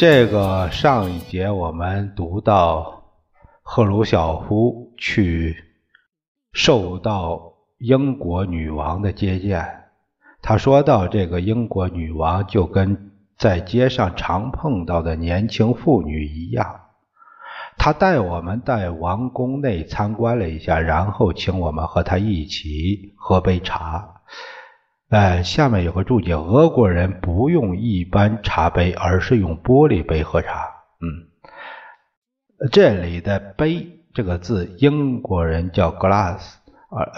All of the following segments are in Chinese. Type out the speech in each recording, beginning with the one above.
这个上一节我们读到赫鲁晓夫去受到英国女王的接见，他说到这个英国女王就跟在街上常碰到的年轻妇女一样，他带我们在王宫内参观了一下，然后请我们和他一起喝杯茶。哎，下面有个注解：俄国人不用一般茶杯，而是用玻璃杯喝茶。嗯，这里的“杯”这个字，英国人叫 glass，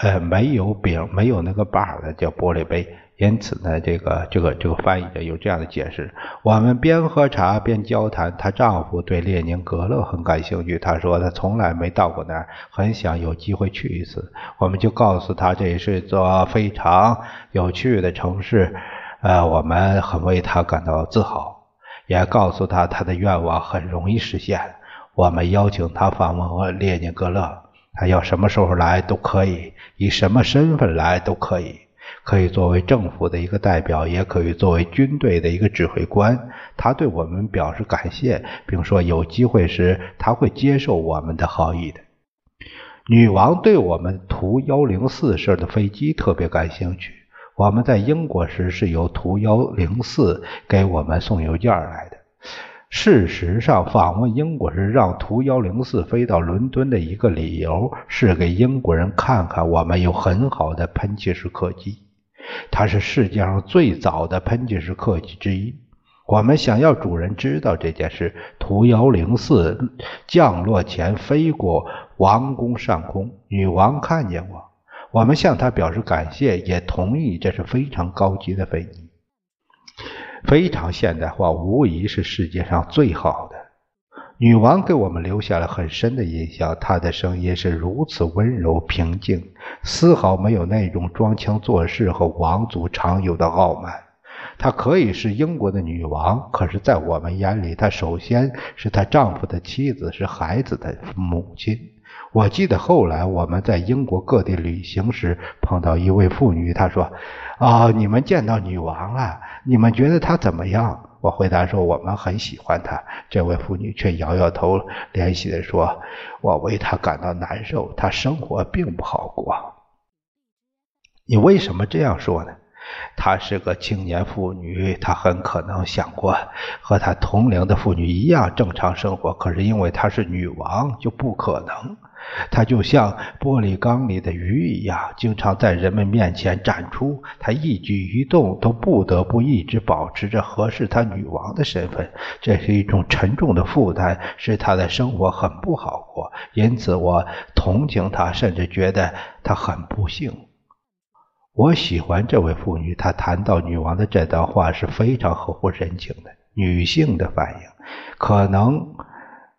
呃，没有柄，没有那个把的叫玻璃杯。因此呢，这个这个这个翻译的有这样的解释：我们边喝茶边交谈。她丈夫对列宁格勒很感兴趣，他说他从来没到过那儿，很想有机会去一次。我们就告诉他这是座非常有趣的城市，呃，我们很为他感到自豪，也告诉他他的愿望很容易实现。我们邀请他访问列宁格勒，他要什么时候来都可以，以什么身份来都可以。可以作为政府的一个代表，也可以作为军队的一个指挥官。他对我们表示感谢，并说有机会时他会接受我们的好意的。女王对我们图幺零四式的飞机特别感兴趣。我们在英国时是由图幺零四给我们送邮件来的。事实上，访问英国时让图幺零四飞到伦敦的一个理由是给英国人看看我们有很好的喷气式客机。它是世界上最早的喷气式客机之一。我们想要主人知道这件事。图幺零四降落前飞过王宫上空，女王看见过。我们向她表示感谢，也同意这是非常高级的飞机。非常现代化，无疑是世界上最好的。女王给我们留下了很深的印象，她的声音是如此温柔平静，丝毫没有那种装腔作势和王族常有的傲慢。她可以是英国的女王，可是，在我们眼里，她首先是她丈夫的妻子，是孩子的母亲。我记得后来我们在英国各地旅行时碰到一位妇女，她说：“啊，你们见到女王了？你们觉得她怎么样？”我回答说：“我们很喜欢她。”这位妇女却摇摇头，怜惜地说：“我为她感到难受，她生活并不好过。”你为什么这样说呢？她是个青年妇女，她很可能想过和她同龄的妇女一样正常生活，可是因为她是女王，就不可能。她就像玻璃缸里的鱼一样，经常在人们面前展出。她一举一动都不得不一直保持着合适她女王的身份，这是一种沉重的负担，使她的生活很不好过。因此，我同情她，甚至觉得她很不幸。我喜欢这位妇女，她谈到女王的这段话是非常合乎人情的，女性的反应，可能。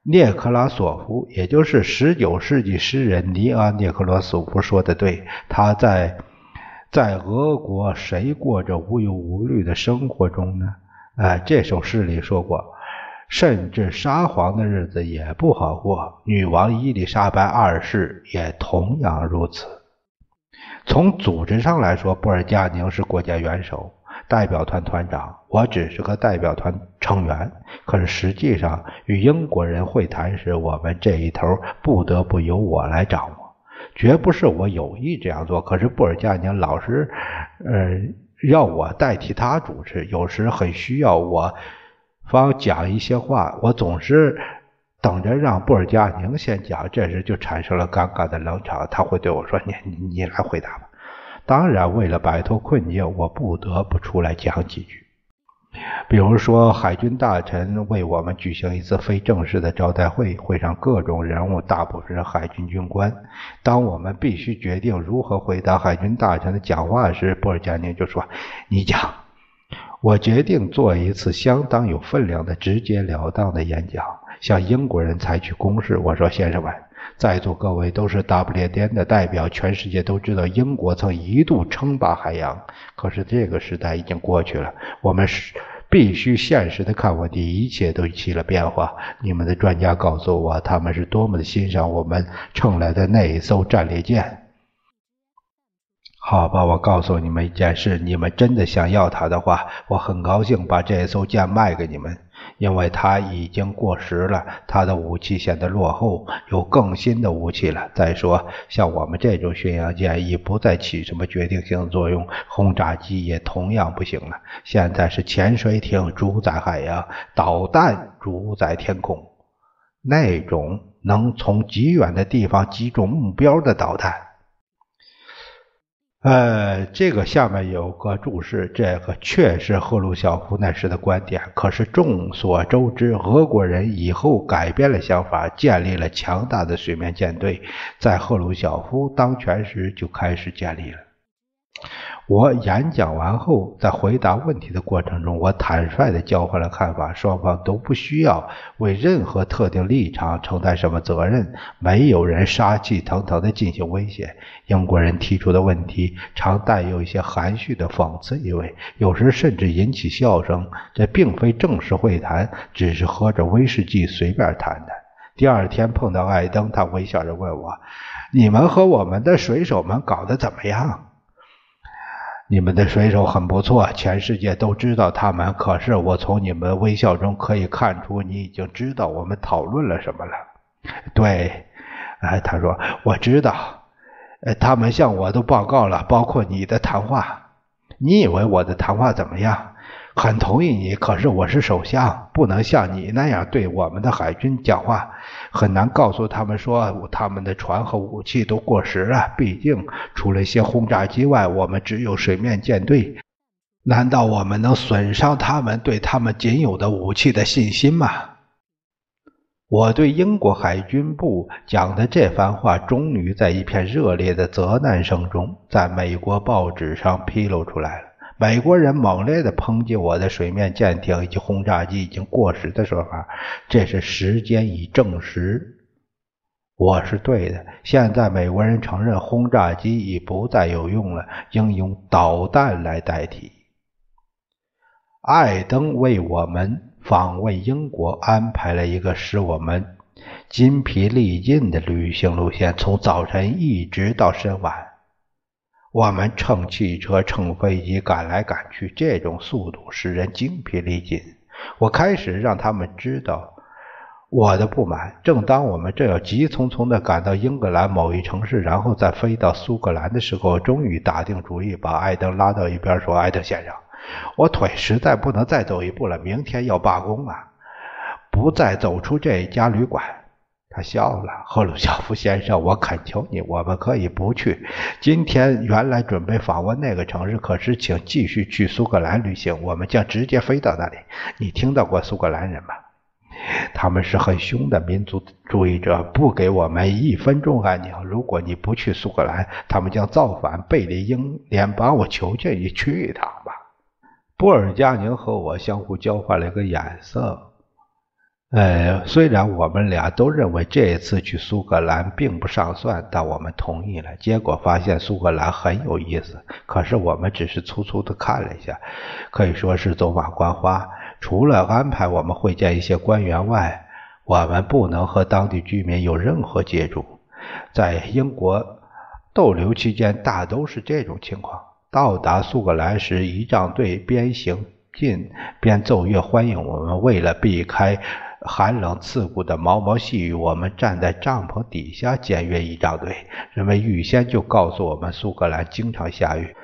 涅克拉索夫，也就是十九世纪诗人尼阿涅克罗索夫说的对，他在在俄国谁过着无忧无虑的生活中呢？哎，这首诗里说过，甚至沙皇的日子也不好过，女王伊丽莎白二世也同样如此。从组织上来说，布尔加宁是国家元首。代表团团长，我只是个代表团成员。可是实际上，与英国人会谈时，我们这一头不得不由我来掌握，绝不是我有意这样做。可是布尔加宁老是，呃，要我代替他主持，有时很需要我方讲一些话，我总是等着让布尔加宁先讲，这时就产生了尴尬的冷场。他会对我说：“你你来回答吧。”当然，为了摆脱困境，我不得不出来讲几句。比如说，海军大臣为我们举行一次非正式的招待会，会上各种人物大部分是海军军官。当我们必须决定如何回答海军大臣的讲话时，布尔加宁就说：“你讲。”我决定做一次相当有分量的、直截了当的演讲，向英国人采取攻势。我说：“先生们，在座各位都是大不列颠的代表，全世界都知道英国曾一度称霸海洋。可是这个时代已经过去了，我们是。”必须现实的看问题，一切都起了变化。你们的专家告诉我，他们是多么的欣赏我们乘来的那一艘战列舰。好吧，我告诉你们一件事：你们真的想要它的话，我很高兴把这艘舰卖给你们。因为它已经过时了，它的武器显得落后，有更新的武器了。再说，像我们这种巡洋舰已不再起什么决定性作用，轰炸机也同样不行了。现在是潜水艇主宰海洋，导弹主宰天空，那种能从极远的地方击中目标的导弹。呃，这个下面有个注释，这个确是赫鲁晓夫那时的观点。可是众所周知，俄国人以后改变了想法，建立了强大的水面舰队，在赫鲁晓夫当权时就开始建立了。我演讲完后，在回答问题的过程中，我坦率地交换了看法。双方都不需要为任何特定立场承担什么责任，没有人杀气腾腾地进行威胁。英国人提出的问题常带有一些含蓄的讽刺意味，有时甚至引起笑声。这并非正式会谈，只是喝着威士忌随便谈谈。第二天碰到艾登，他微笑着问我：“你们和我们的水手们搞得怎么样？”你们的水手很不错，全世界都知道他们。可是我从你们微笑中可以看出，你已经知道我们讨论了什么了。对，哎，他说我知道，呃，他们向我都报告了，包括你的谈话。你以为我的谈话怎么样？很同意你，可是我是首相，不能像你那样对我们的海军讲话。很难告诉他们说他们的船和武器都过时了。毕竟，除了一些轰炸机外，我们只有水面舰队。难道我们能损伤他们对他们仅有的武器的信心吗？我对英国海军部讲的这番话，终于在一片热烈的责难声中，在美国报纸上披露出来了。美国人猛烈的抨击我的水面舰艇以及轰炸机已经过时的说法，这是时间已证实我是对的。现在美国人承认轰炸机已不再有用了，应用导弹来代替。艾登为我们访问英国安排了一个使我们筋疲力尽的旅行路线，从早晨一直到深晚。我们乘汽车、乘飞机赶来赶去，这种速度使人精疲力尽。我开始让他们知道我的不满。正当我们正要急匆匆地赶到英格兰某一城市，然后再飞到苏格兰的时候，终于打定主意，把艾登拉到一边说：“艾登先生，我腿实在不能再走一步了，明天要罢工啊，不再走出这家旅馆。”他笑了，赫鲁晓夫先生，我恳求你，我们可以不去。今天原来准备访问那个城市，可是请继续去苏格兰旅行，我们将直接飞到那里。你听到过苏格兰人吗？他们是很凶的民族主义者，不给我们一分钟安宁。如果你不去苏格兰，他们将造反，背离英联邦。我求求你去一趟吧。布尔加宁和我相互交换了一个眼色。呃，虽然我们俩都认为这一次去苏格兰并不上算，但我们同意了。结果发现苏格兰很有意思，可是我们只是粗粗的看了一下，可以说是走马观花。除了安排我们会见一些官员外，我们不能和当地居民有任何接触。在英国逗留期间，大都是这种情况。到达苏格兰时，仪仗队边行进边奏乐欢迎我们。为了避开寒冷刺骨的毛毛细雨，我们站在帐篷底下检阅仪仗队。人们预先就告诉我们，苏格兰经常下雨。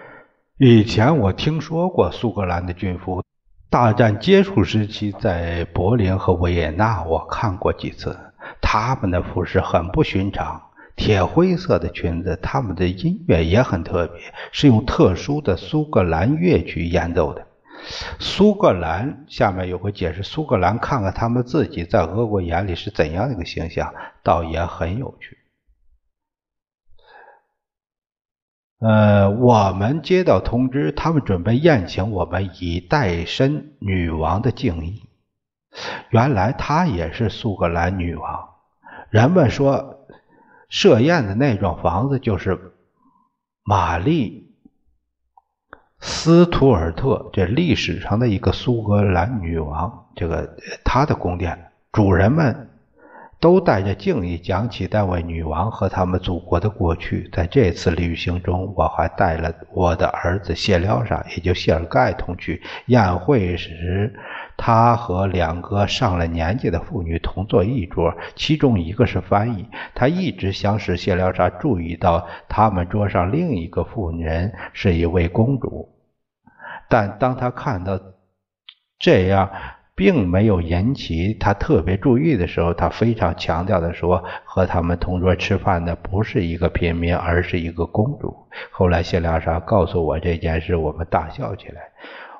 以前我听说过苏格兰的军服，大战结束时期在柏林和维也纳我看过几次。他们的服饰很不寻常，铁灰色的裙子。他们的音乐也很特别，是用特殊的苏格兰乐曲演奏的。苏格兰下面有个解释，苏格兰看看他们自己在俄国眼里是怎样的一个形象，倒也很有趣。呃，我们接到通知，他们准备宴请我们，以代身女王的敬意。原来她也是苏格兰女王。人们说，设宴的那幢房子就是玛丽斯图尔特，这历史上的一个苏格兰女王，这个她的宫殿，主人们。都带着敬意讲起那位女王和他们祖国的过去。在这次旅行中，我还带了我的儿子谢廖沙，也就谢尔盖同去。宴会时，他和两个上了年纪的妇女同坐一桌，其中一个是翻译。他一直想使谢廖沙注意到他们桌上另一个妇人是一位公主，但当他看到这样。并没有引起他特别注意的时候，他非常强调的说：“和他们同桌吃饭的不是一个平民，而是一个公主。”后来谢良沙告诉我这件事，我们大笑起来。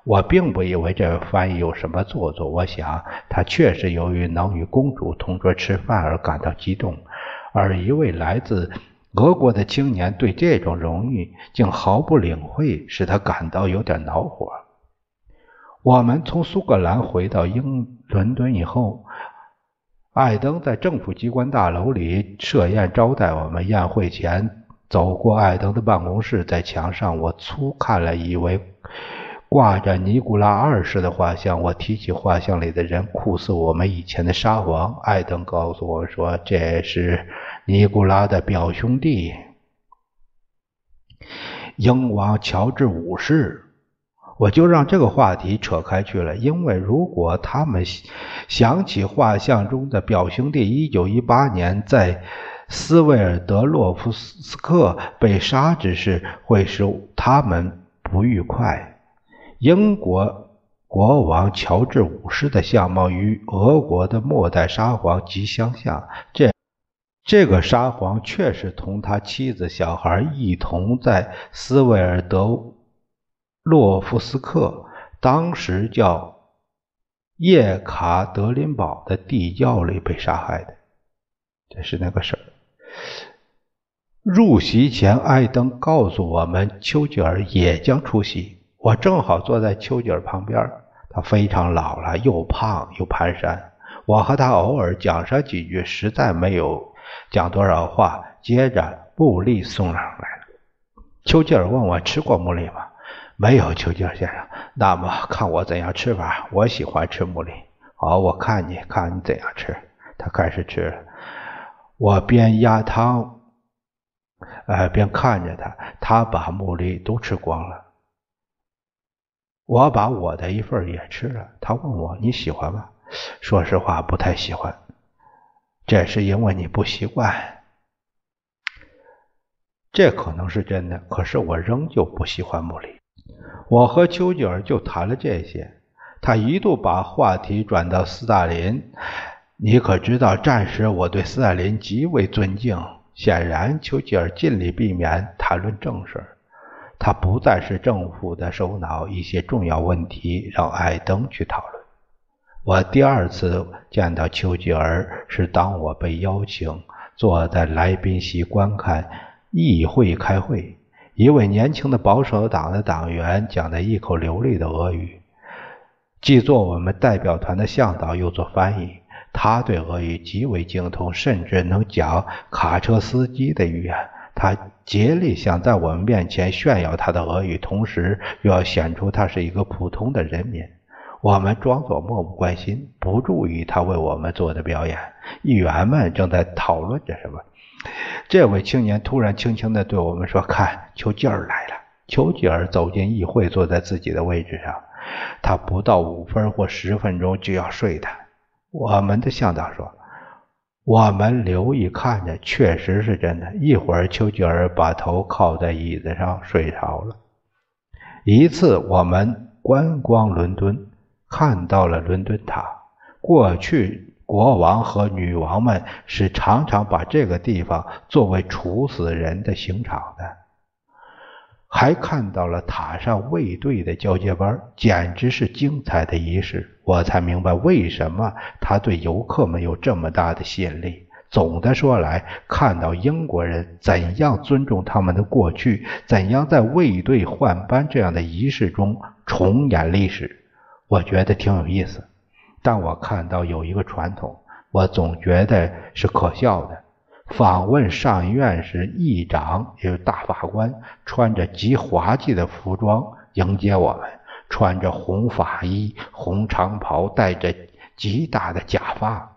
我并不以为这位翻译有什么做作，我想他确实由于能与公主同桌吃饭而感到激动，而一位来自俄国的青年对这种荣誉竟毫不领会，使他感到有点恼火。我们从苏格兰回到英伦敦以后，艾登在政府机关大楼里设宴招待我们。宴会前，走过艾登的办公室，在墙上我粗看了一位挂着尼古拉二世的画像。我提起画像里的人，酷似我们以前的沙皇。艾登告诉我说，这是尼古拉的表兄弟，英王乔治五世。我就让这个话题扯开去了，因为如果他们想起画像中的表兄弟一九一八年在斯维尔德洛夫斯克被杀之事，会使他们不愉快。英国国王乔治五世的相貌与俄国的末代沙皇极相像，这这个沙皇确实同他妻子、小孩一同在斯维尔德。洛夫斯克当时叫叶卡德林堡的地窖里被杀害的，这是那个事儿。入席前，艾登告诉我们，丘吉尔也将出席。我正好坐在丘吉尔旁边，他非常老了，又胖又蹒跚。我和他偶尔讲上几句，实在没有讲多少话。接着，布利送上来了。丘吉尔问我吃过穆利吗？没有，丘吉尔先生。那么看我怎样吃法？我喜欢吃牡蛎。好，我看你看你怎样吃。他开始吃了。我边压汤，呃，边看着他。他把牡蛎都吃光了。我把我的一份也吃了。他问我你喜欢吗？说实话，不太喜欢。这是因为你不习惯。这可能是真的。可是我仍旧不喜欢牡蛎。我和丘吉尔就谈了这些，他一度把话题转到斯大林。你可知道，战时我对斯大林极为尊敬。显然，丘吉尔尽力避免谈论正事，他不再是政府的首脑，一些重要问题让艾登去讨论。我第二次见到丘吉尔是当我被邀请坐在来宾席观看议会开会。一位年轻的保守党的党员讲的一口流利的俄语，既做我们代表团的向导，又做翻译。他对俄语极为精通，甚至能讲卡车司机的语言。他竭力想在我们面前炫耀他的俄语，同时又要显出他是一个普通的人民。我们装作漠不关心，不注意他为我们做的表演。议员们正在讨论着什么。这位青年突然轻轻地对我们说：“看，丘吉尔来了。”丘吉尔走进议会，坐在自己的位置上。他不到五分或十分钟就要睡的。我们的向导说：“我们留意看着，确实是真的。”一会儿，丘吉尔把头靠在椅子上睡着了。一次，我们观光伦敦，看到了伦敦塔。过去。国王和女王们是常常把这个地方作为处死人的刑场的。还看到了塔上卫队的交接班，简直是精彩的仪式。我才明白为什么他对游客们有这么大的吸引力。总的说来，看到英国人怎样尊重他们的过去，怎样在卫队换班这样的仪式中重演历史，我觉得挺有意思。但我看到有一个传统，我总觉得是可笑的。访问上议院时，议长也是大法官，穿着极滑稽的服装迎接我们，穿着红法衣、红长袍，戴着极大的假发。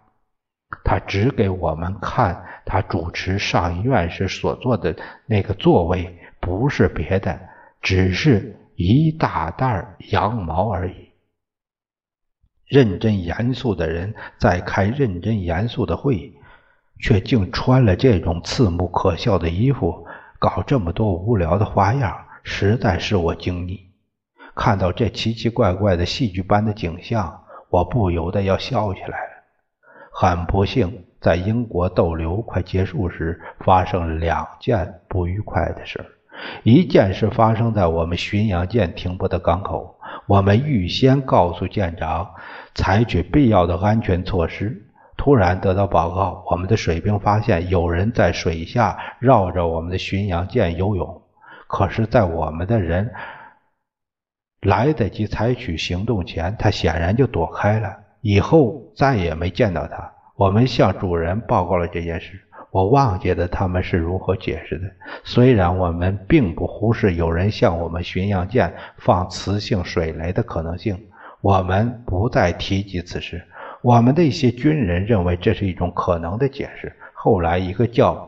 他指给我们看他主持上议院时所坐的那个座位，不是别的，只是一大袋羊毛而已。认真严肃的人在开认真严肃的会，却竟穿了这种刺目可笑的衣服，搞这么多无聊的花样，实在是我惊异。看到这奇奇怪怪的戏剧般的景象，我不由得要笑起来了。很不幸，在英国逗留快结束时，发生了两件不愉快的事。一件事发生在我们巡洋舰停泊的港口，我们预先告诉舰长采取必要的安全措施。突然得到报告，我们的水兵发现有人在水下绕着我们的巡洋舰游泳。可是，在我们的人来得及采取行动前，他显然就躲开了。以后再也没见到他。我们向主人报告了这件事。我忘记了他们是如何解释的。虽然我们并不忽视有人向我们巡洋舰放磁性水雷的可能性，我们不再提及此事。我们的一些军人认为这是一种可能的解释。后来，一个叫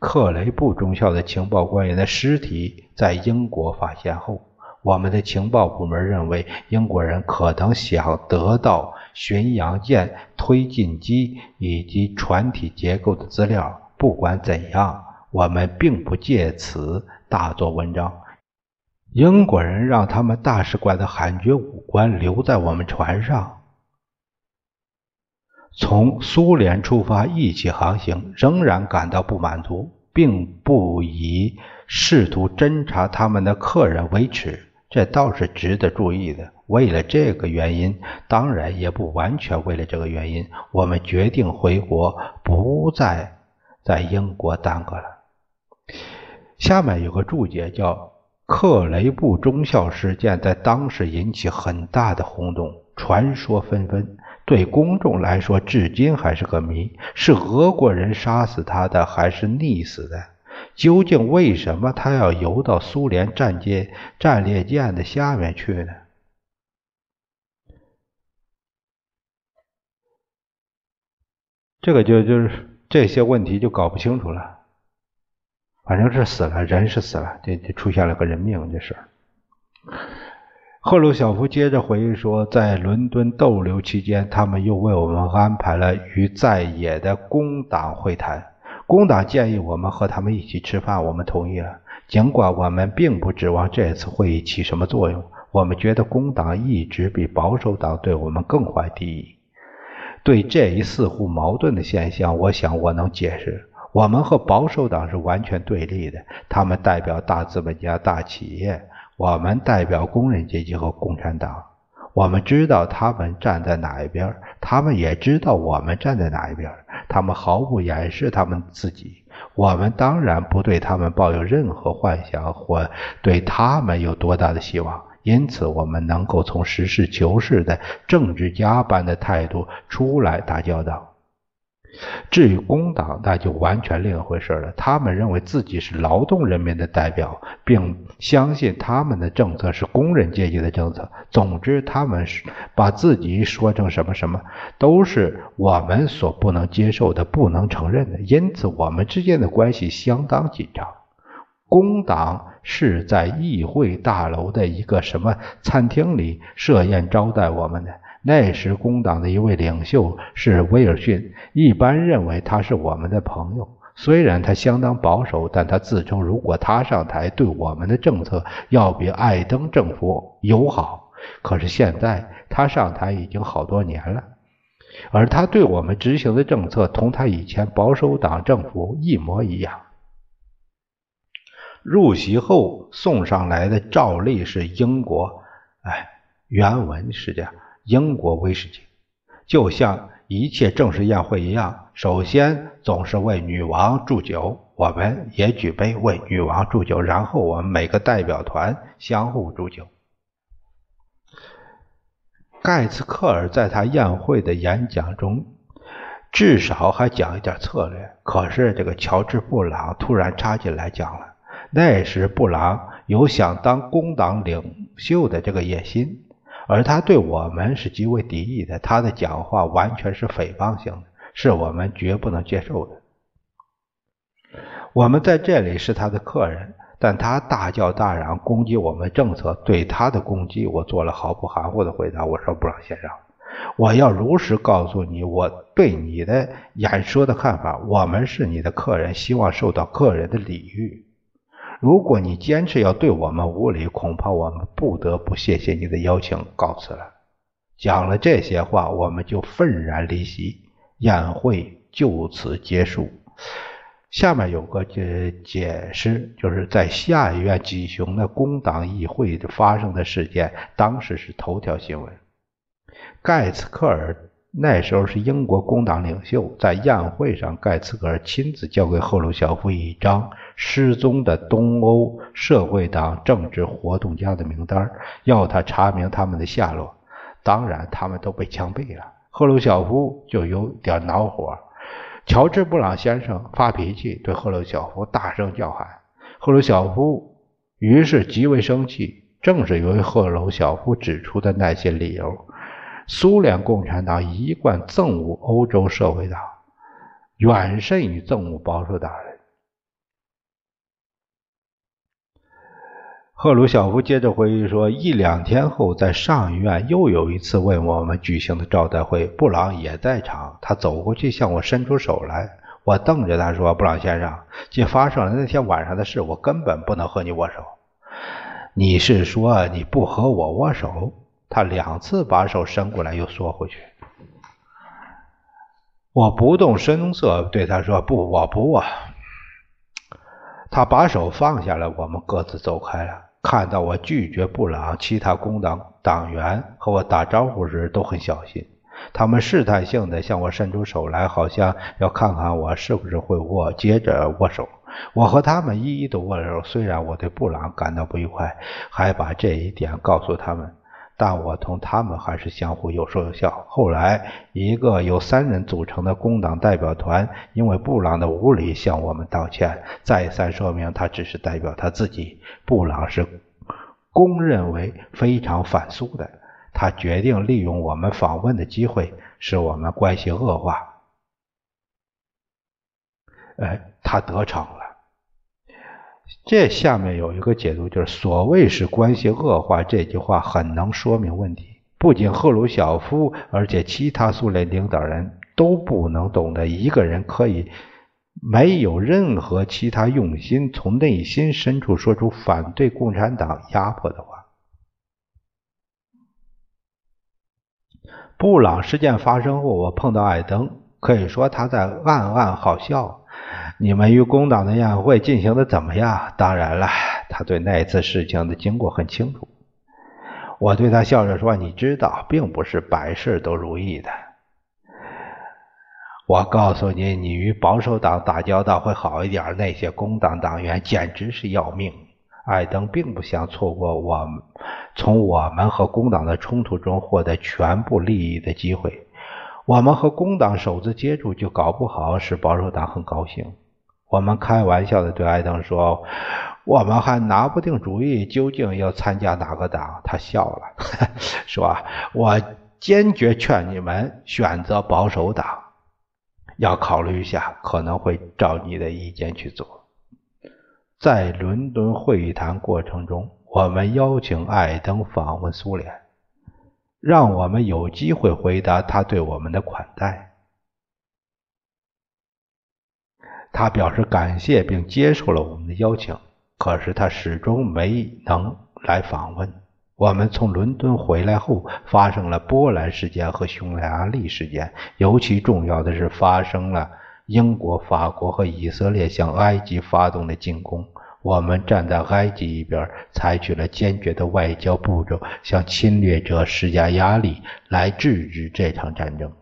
克雷布中校的情报官员的尸体在英国发现后，我们的情报部门认为英国人可能想得到。巡洋舰推进机以及船体结构的资料。不管怎样，我们并不借此大做文章。英国人让他们大使馆的海军武官留在我们船上，从苏联出发一起航行，仍然感到不满足，并不以试图侦察他们的客人为耻。这倒是值得注意的。为了这个原因，当然也不完全为了这个原因，我们决定回国，不再在英国耽搁了。下面有个注解，叫“克雷布中校事件”，在当时引起很大的轰动，传说纷纷。对公众来说，至今还是个谜：是俄国人杀死他的，还是溺死的？究竟为什么他要游到苏联战舰战列舰的下面去呢？这个就就是这些问题就搞不清楚了。反正是死了，人是死了，这这出现了个人命这事儿。赫鲁晓夫接着回忆说，在伦敦逗留期间，他们又为我们安排了与在野的工党会谈。工党建议我们和他们一起吃饭，我们同意了。尽管我们并不指望这次会议起什么作用，我们觉得工党一直比保守党对我们更怀敌意。对这一似乎矛盾的现象，我想我能解释：我们和保守党是完全对立的，他们代表大资本家、大企业，我们代表工人阶级和共产党。我们知道他们站在哪一边，他们也知道我们站在哪一边。他们毫不掩饰他们自己。我们当然不对他们抱有任何幻想，或对他们有多大的希望。因此，我们能够从实事求是的政治家般的态度出来打交道。至于工党，那就完全另一回事了。他们认为自己是劳动人民的代表，并相信他们的政策是工人阶级的政策。总之，他们是把自己说成什么什么，都是我们所不能接受的、不能承认的。因此，我们之间的关系相当紧张。工党是在议会大楼的一个什么餐厅里设宴招待我们的。那时，工党的一位领袖是威尔逊，一般认为他是我们的朋友。虽然他相当保守，但他自称如果他上台，对我们的政策要比艾登政府友好。可是现在他上台已经好多年了，而他对我们执行的政策同他以前保守党政府一模一样。入席后送上来的照例是英国，哎，原文是这样：英国威士忌，就像一切正式宴会一样，首先总是为女王祝酒，我们也举杯为女王祝酒，然后我们每个代表团相互祝酒。盖茨克尔在他宴会的演讲中，至少还讲一点策略。可是这个乔治·布朗突然插进来讲了。那时布朗有想当工党领袖的这个野心，而他对我们是极为敌意的。他的讲话完全是诽谤性的，是我们绝不能接受的。我们在这里是他的客人。但他大叫大嚷攻击我们政策，对他的攻击，我做了毫不含糊的回答。我说：“布朗先生，我要如实告诉你我对你的演说的看法。我们是你的客人，希望受到客人的礼遇。如果你坚持要对我们无礼，恐怕我们不得不谢谢你的邀请，告辞了。”讲了这些话，我们就愤然离席，宴会就此结束。下面有个解解释，就是在下议院举行的工党议会发生的事件，当时是头条新闻。盖茨克尔那时候是英国工党领袖，在宴会上，盖茨克尔亲自交给赫鲁晓夫一张失踪的东欧社会党政治活动家的名单，要他查明他们的下落。当然，他们都被枪毙了。赫鲁晓夫就有点恼火。乔治·布朗先生发脾气，对赫鲁晓夫大声叫喊。赫鲁晓夫于是极为生气。正是由于赫鲁晓夫指出的那些理由，苏联共产党一贯憎恶欧洲社会党，远甚于憎恶保守党人。赫鲁晓夫接着回忆说：“一两天后，在上议院又有一次为我们举行的招待会，布朗也在场。他走过去向我伸出手来，我瞪着他说：‘布朗先生，既发生了那天晚上的事，我根本不能和你握手。’你是说你不和我握手？”他两次把手伸过来又缩回去。我不动声色对他说：“不，我不握。”他把手放下来，我们各自走开了。看到我拒绝布朗，其他工党党员和我打招呼时都很小心，他们试探性地向我伸出手来，好像要看看我是不是会握，接着握手。我和他们一一都握手，虽然我对布朗感到不愉快，还把这一点告诉他们。但我同他们还是相互有说有笑。后来，一个由三人组成的工党代表团因为布朗的无礼向我们道歉，再三说明他只是代表他自己。布朗是公认为非常反苏的，他决定利用我们访问的机会使我们关系恶化。哎，他得逞。这下面有一个解读，就是所谓是关系恶化这句话很能说明问题。不仅赫鲁晓夫，而且其他苏联领导人都不能懂得一个人可以没有任何其他用心，从内心深处说出反对共产党压迫的话。布朗事件发生后，我碰到艾登，可以说他在暗暗好笑。你们与工党的宴会进行的怎么样？当然了，他对那次事情的经过很清楚。我对他笑着说：“你知道，并不是百事都如意的。我告诉你，你与保守党打交道会好一点。那些工党党员简直是要命。”艾登并不想错过我从我们和工党的冲突中获得全部利益的机会。我们和工党首次接触，就搞不好使保守党很高兴。我们开玩笑的对艾登说：“我们还拿不定主意，究竟要参加哪个党。”他笑了，说：“我坚决劝你们选择保守党，要考虑一下，可能会照你的意见去做。”在伦敦会议谈过程中，我们邀请艾登访问苏联，让我们有机会回答他对我们的款待。他表示感谢并接受了我们的邀请，可是他始终没能来访问。我们从伦敦回来后，发生了波兰事件和匈牙利事件，尤其重要的是发生了英国、法国和以色列向埃及发动的进攻。我们站在埃及一边，采取了坚决的外交步骤，向侵略者施加压力，来制止这场战争。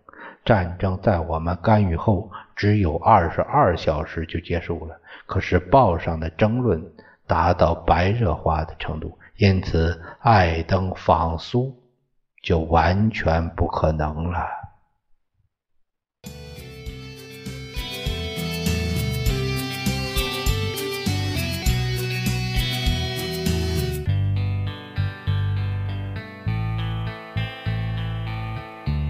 战争在我们干预后只有二十二小时就结束了，可是报上的争论达到白热化的程度，因此艾登访苏就完全不可能了。